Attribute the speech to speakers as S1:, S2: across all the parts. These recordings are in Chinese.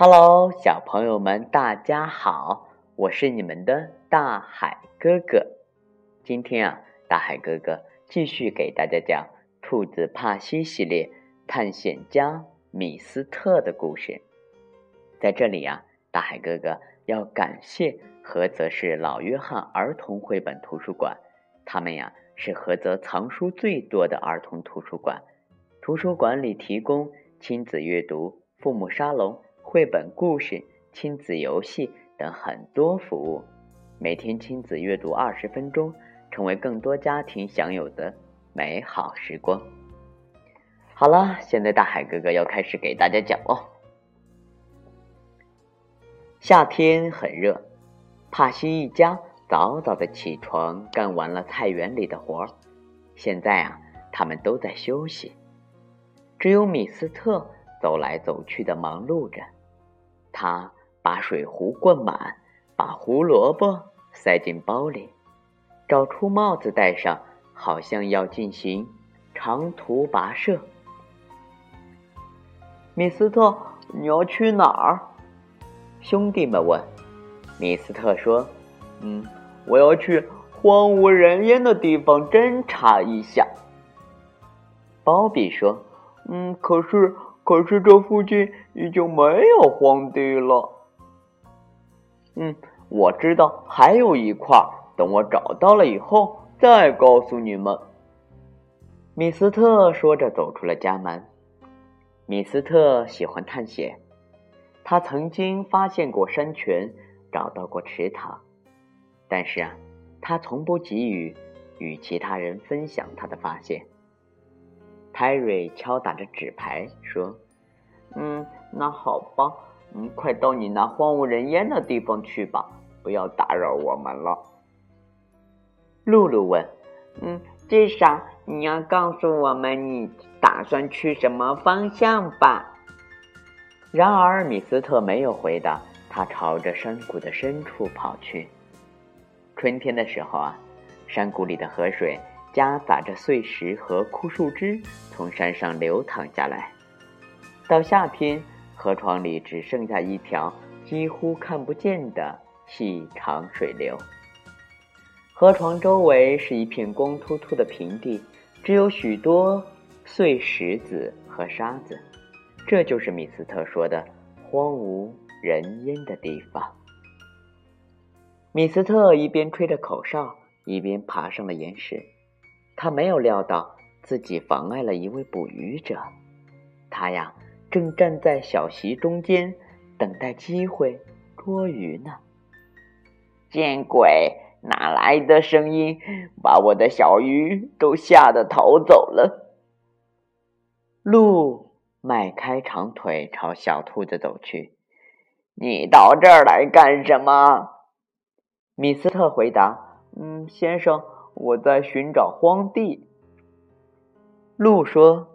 S1: Hello，小朋友们，大家好，我是你们的大海哥哥。今天啊，大海哥哥继续给大家讲《兔子帕西》系列探险家米斯特的故事。在这里啊，大海哥哥要感谢菏泽市老约翰儿童绘本图书馆，他们呀是菏泽藏书最多的儿童图书馆。图书馆里提供亲子阅读、父母沙龙。绘本故事、亲子游戏等很多服务，每天亲子阅读二十分钟，成为更多家庭享有的美好时光。好了，现在大海哥哥要开始给大家讲哦。夏天很热，帕西一家早早的起床，干完了菜园里的活儿。现在啊，他们都在休息，只有米斯特走来走去的忙碌着。他把水壶灌满，把胡萝卜塞进包里，找出帽子戴上，好像要进行长途跋涉。米斯特，你要去哪儿？兄弟们问。米斯特说：“嗯，我要去荒无人烟的地方侦查一下。”鲍比说：“嗯，可是。”可是这附近已经没有荒地了。嗯，我知道还有一块，等我找到了以后再告诉你们。米斯特说着走出了家门。米斯特喜欢探险，他曾经发现过山泉，找到过池塘，但是啊，他从不急于与其他人分享他的发现。泰瑞敲打着纸牌说：“嗯，那好吧，嗯，快到你那荒无人烟的地方去吧，不要打扰我们了。”露露问：“嗯，至少你要告诉我们你打算去什么方向吧？”然而米斯特没有回答，他朝着山谷的深处跑去。春天的时候啊，山谷里的河水。夹杂着碎石和枯树枝从山上流淌下来，到夏天，河床里只剩下一条几乎看不见的细长水流。河床周围是一片光秃秃的平地，只有许多碎石子和沙子，这就是米斯特说的荒无人烟的地方。米斯特一边吹着口哨，一边爬上了岩石。他没有料到自己妨碍了一位捕鱼者，他呀正站在小溪中间等待机会捉鱼呢。见鬼！哪来的声音？把我的小鱼都吓得逃走了。鹿迈开长腿朝小兔子走去。你到这儿来干什么？米斯特回答：“嗯，先生。”我在寻找荒地。鹿说：“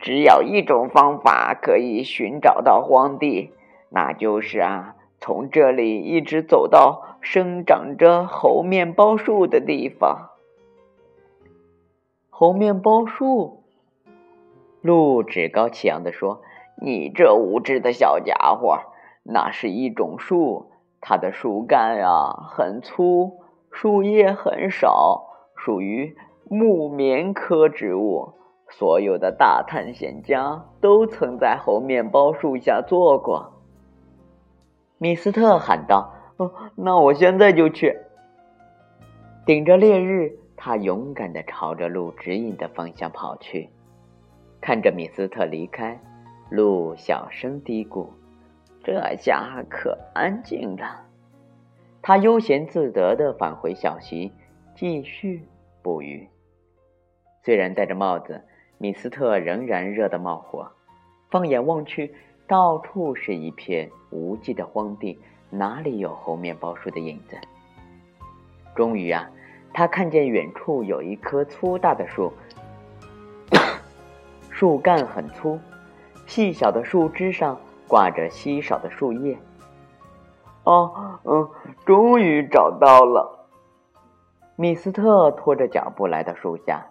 S1: 只有一种方法可以寻找到荒地，那就是啊，从这里一直走到生长着猴面包树的地方。”猴面包树，鹿趾高气扬地说：“你这无知的小家伙，那是一种树，它的树干呀很粗。”树叶很少，属于木棉科植物。所有的大探险家都曾在猴面包树下坐过。米斯特喊道：“哦，那我现在就去。”顶着烈日，他勇敢地朝着鹿指引的方向跑去。看着米斯特离开，鹿小声嘀咕：“这下可安静了。”他悠闲自得地返回小溪，继续捕鱼。虽然戴着帽子，米斯特仍然热得冒火。放眼望去，到处是一片无际的荒地，哪里有猴面包树的影子？终于啊，他看见远处有一棵粗大的树，树干很粗，细小的树枝上挂着稀少的树叶。哦，嗯，终于找到了。米斯特拖着脚步来到树下。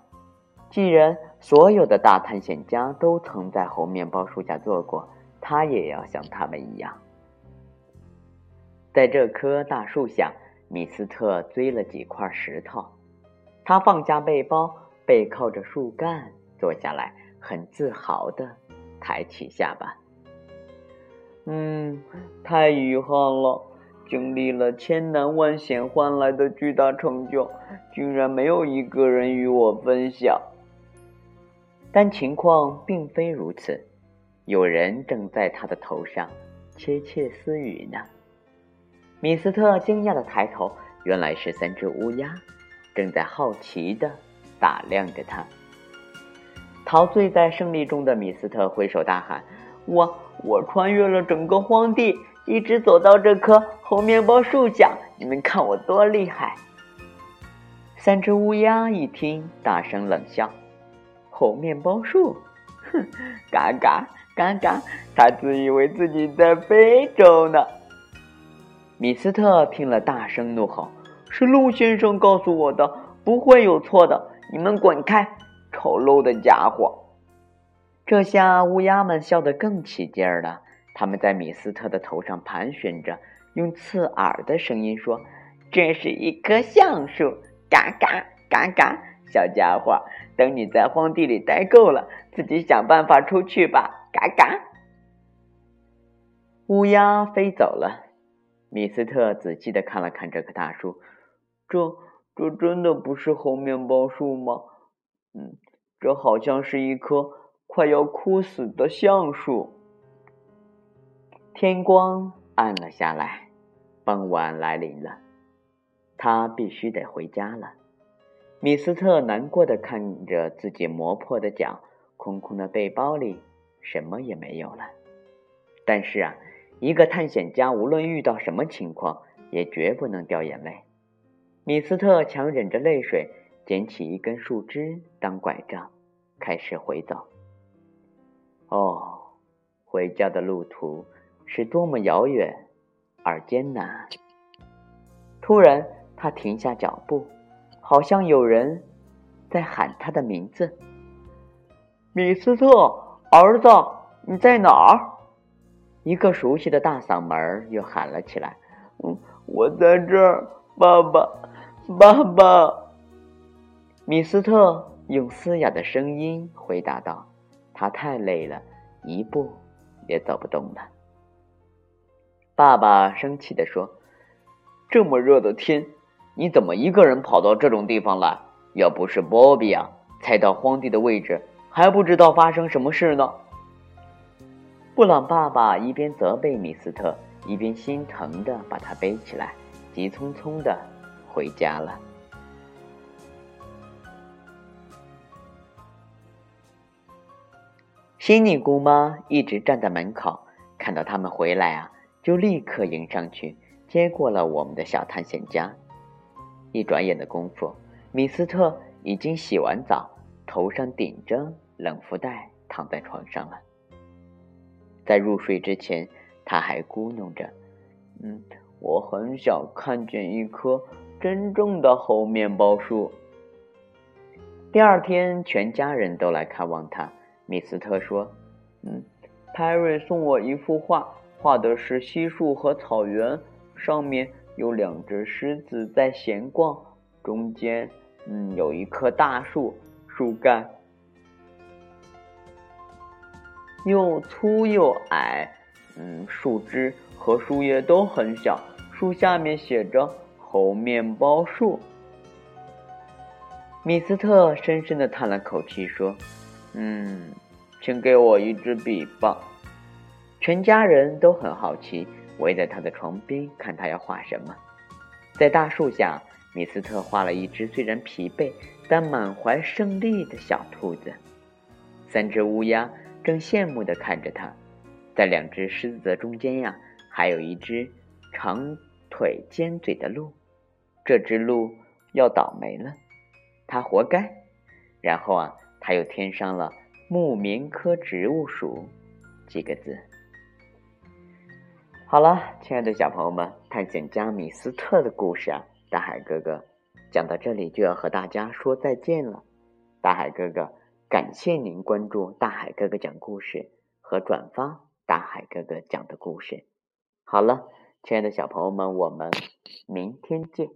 S1: 既然所有的大探险家都曾在猴面包树下坐过，他也要像他们一样。在这棵大树下，米斯特堆了几块石头，他放下背包，背靠着树干坐下来，很自豪地抬起下巴。嗯，太遗憾了，经历了千难万险换来的巨大成就，居然没有一个人与我分享。但情况并非如此，有人正在他的头上窃窃私语呢。米斯特惊讶的抬头，原来是三只乌鸦，正在好奇的打量着他。陶醉在胜利中的米斯特挥手大喊：“我我穿越了整个荒地，一直走到这棵猴面包树下，你们看我多厉害！”三只乌鸦一听，大声冷笑。猴面包树，哼，嘎嘎嘎嘎，他自以为自己在非洲呢。米斯特听了，大声怒吼：“是鹿先生告诉我的，不会有错的！你们滚开，丑陋的家伙！”这下乌鸦们笑得更起劲儿了，他们在米斯特的头上盘旋着，用刺耳的声音说：“这是一棵橡树，嘎嘎嘎嘎，小家伙。”等你在荒地里待够了，自己想办法出去吧。嘎嘎，乌鸦飞走了。米斯特仔细的看了看这棵大树，这这真的不是猴面包树吗？嗯，这好像是一棵快要枯死的橡树。天光暗了下来，傍晚来临了，他必须得回家了。米斯特难过的看着自己磨破的脚，空空的背包里什么也没有了。但是啊，一个探险家无论遇到什么情况，也绝不能掉眼泪。米斯特强忍着泪水，捡起一根树枝当拐杖，开始回走。哦，回家的路途是多么遥远而艰难！突然，他停下脚步。好像有人在喊他的名字，米斯特，儿子，你在哪儿？一个熟悉的大嗓门又喊了起来：“嗯，我在这儿，爸爸，爸爸。”米斯特用嘶哑的声音回答道：“他太累了，一步也走不动了。”爸爸生气地说：“这么热的天。”你怎么一个人跑到这种地方来？要不是波比啊，猜到荒地的位置，还不知道发生什么事呢。布朗爸爸一边责备米斯特，一边心疼的把他背起来，急匆匆的回家了。悉尼姑妈一直站在门口，看到他们回来啊，就立刻迎上去接过了我们的小探险家。一转眼的功夫，米斯特已经洗完澡，头上顶着冷敷袋，躺在床上了。在入睡之前，他还咕哝着：“嗯，我很想看见一棵真正的猴面包树。”第二天，全家人都来看望他。米斯特说：“嗯，派瑞送我一幅画，画的是稀树和草原，上面……”有两只狮子在闲逛，中间，嗯，有一棵大树，树干又粗又矮，嗯，树枝和树叶都很小，树下面写着“猴面包树”。米斯特深深的叹了口气，说：“嗯，请给我一支笔吧。”全家人都很好奇。围在他的床边看他要画什么，在大树下，米斯特画了一只虽然疲惫但满怀胜利的小兔子。三只乌鸦正羡慕地看着他，在两只狮子的中间呀，还有一只长腿尖嘴的鹿。这只鹿要倒霉了，它活该。然后啊，他又添上了“木棉科植物属”几个字。好了，亲爱的小朋友们，探险家米斯特的故事啊，大海哥哥讲到这里就要和大家说再见了。大海哥哥感谢您关注大海哥哥讲故事和转发大海。哥哥讲的故事。好了，亲爱的小朋友们，我们明天见。